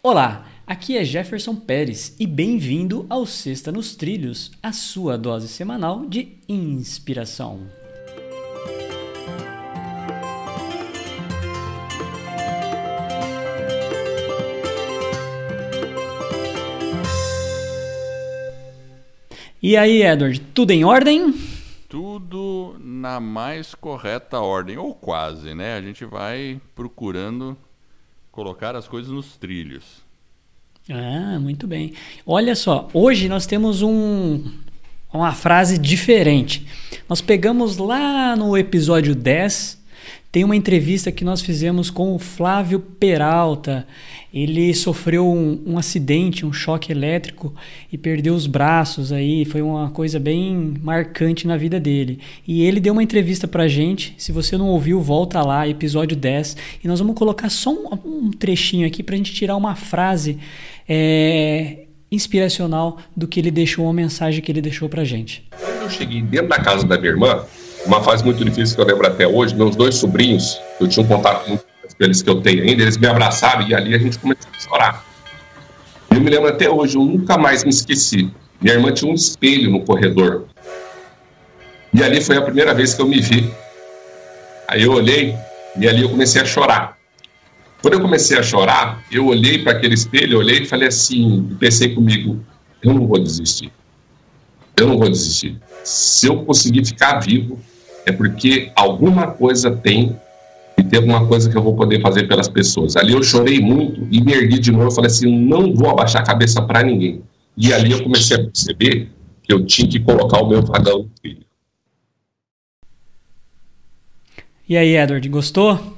Olá, aqui é Jefferson Pérez e bem-vindo ao Sexta nos Trilhos, a sua dose semanal de inspiração. E aí, Edward, tudo em ordem? Tudo na mais correta ordem, ou quase, né? A gente vai procurando colocar as coisas nos trilhos. Ah, muito bem. Olha só, hoje nós temos um, uma frase diferente. Nós pegamos lá no episódio 10 tem uma entrevista que nós fizemos com o Flávio Peralta. Ele sofreu um, um, acidente, um choque elétrico e perdeu os braços aí. Foi uma coisa bem marcante na vida dele. E ele deu uma entrevista pra gente. Se você não ouviu, volta lá, episódio 10. E nós vamos colocar só um, um trechinho aqui pra gente tirar uma frase é, inspiracional do que ele deixou, uma mensagem que ele deixou pra gente. Eu cheguei dentro da casa da minha irmã uma fase muito difícil que eu lembro até hoje, meus dois sobrinhos, eu tinha um contato muito com eles que eu tenho ainda, eles me abraçaram e ali a gente começou a chorar. Eu me lembro até hoje, eu nunca mais me esqueci. Minha irmã tinha um espelho no corredor. E ali foi a primeira vez que eu me vi. Aí eu olhei e ali eu comecei a chorar. Quando eu comecei a chorar, eu olhei para aquele espelho, olhei e falei assim, pensei comigo, eu não vou desistir. Eu não vou desistir. Se eu conseguir ficar vivo, é porque alguma coisa tem e tem alguma coisa que eu vou poder fazer pelas pessoas. Ali eu chorei muito e me ergui de novo. Falei assim: não vou abaixar a cabeça para ninguém. E ali eu comecei a perceber que eu tinha que colocar o meu vagão no trilho. E aí, Edward, gostou?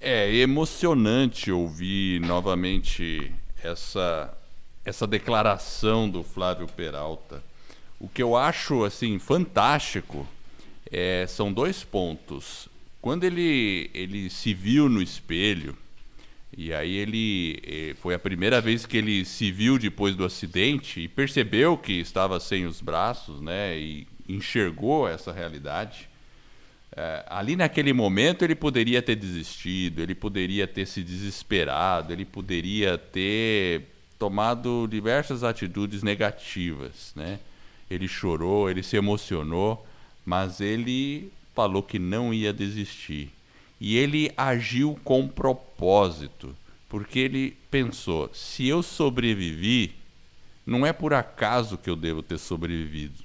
É emocionante ouvir novamente essa, essa declaração do Flávio Peralta. O que eu acho assim fantástico é, são dois pontos. Quando ele, ele se viu no espelho, e aí ele eh, foi a primeira vez que ele se viu depois do acidente e percebeu que estava sem os braços, né? E enxergou essa realidade. É, ali naquele momento ele poderia ter desistido, ele poderia ter se desesperado, ele poderia ter tomado diversas atitudes negativas, né? Ele chorou, ele se emocionou, mas ele falou que não ia desistir. E ele agiu com propósito, porque ele pensou: se eu sobrevivi, não é por acaso que eu devo ter sobrevivido.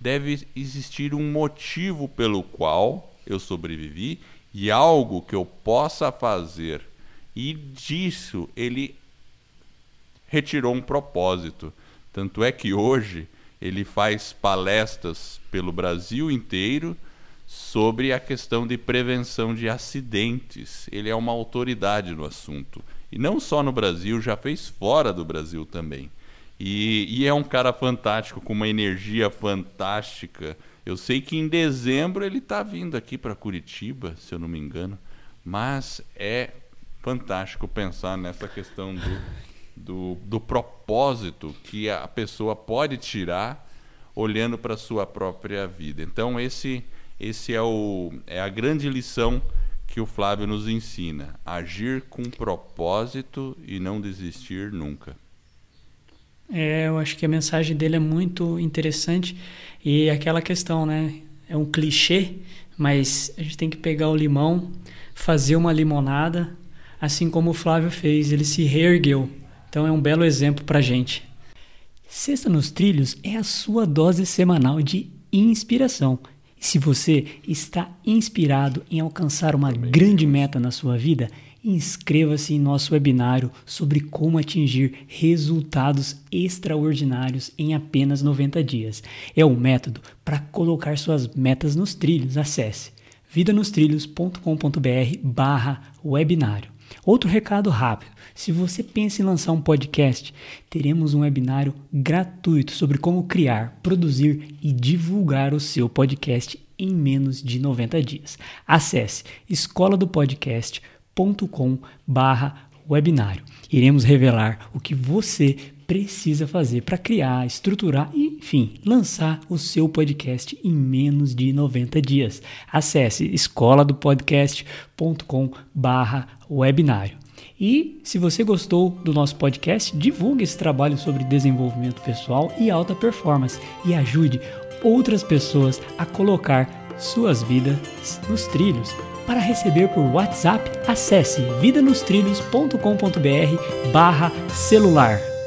Deve existir um motivo pelo qual eu sobrevivi e algo que eu possa fazer. E disso ele retirou um propósito. Tanto é que hoje ele faz palestras pelo Brasil inteiro sobre a questão de prevenção de acidentes. Ele é uma autoridade no assunto. E não só no Brasil, já fez fora do Brasil também. E, e é um cara fantástico, com uma energia fantástica. Eu sei que em dezembro ele está vindo aqui para Curitiba, se eu não me engano. Mas é fantástico pensar nessa questão do do, do propósito que a pessoa pode tirar olhando para a sua própria vida. Então, esse, esse é, o, é a grande lição que o Flávio nos ensina: agir com propósito e não desistir nunca. É, eu acho que a mensagem dele é muito interessante e aquela questão, né? É um clichê, mas a gente tem que pegar o limão, fazer uma limonada, assim como o Flávio fez. Ele se reergueu então é um belo exemplo para gente. Sexta nos Trilhos é a sua dose semanal de inspiração. E se você está inspirado em alcançar uma grande meta na sua vida, inscreva-se em nosso webinário sobre como atingir resultados extraordinários em apenas 90 dias. É um método para colocar suas metas nos trilhos. Acesse vidanostrilhos.com.br barra webinário. Outro recado rápido. Se você pensa em lançar um podcast, teremos um webinário gratuito sobre como criar, produzir e divulgar o seu podcast em menos de 90 dias. Acesse escoladopodcast.com/webinário. Iremos revelar o que você precisa fazer para criar, estruturar e, enfim, lançar o seu podcast em menos de 90 dias. Acesse escoladopodcast.com/webinário. E se você gostou do nosso podcast, divulgue esse trabalho sobre desenvolvimento pessoal e alta performance e ajude outras pessoas a colocar suas vidas nos trilhos. Para receber por WhatsApp, acesse vidanostrilhos.com.br barra celular.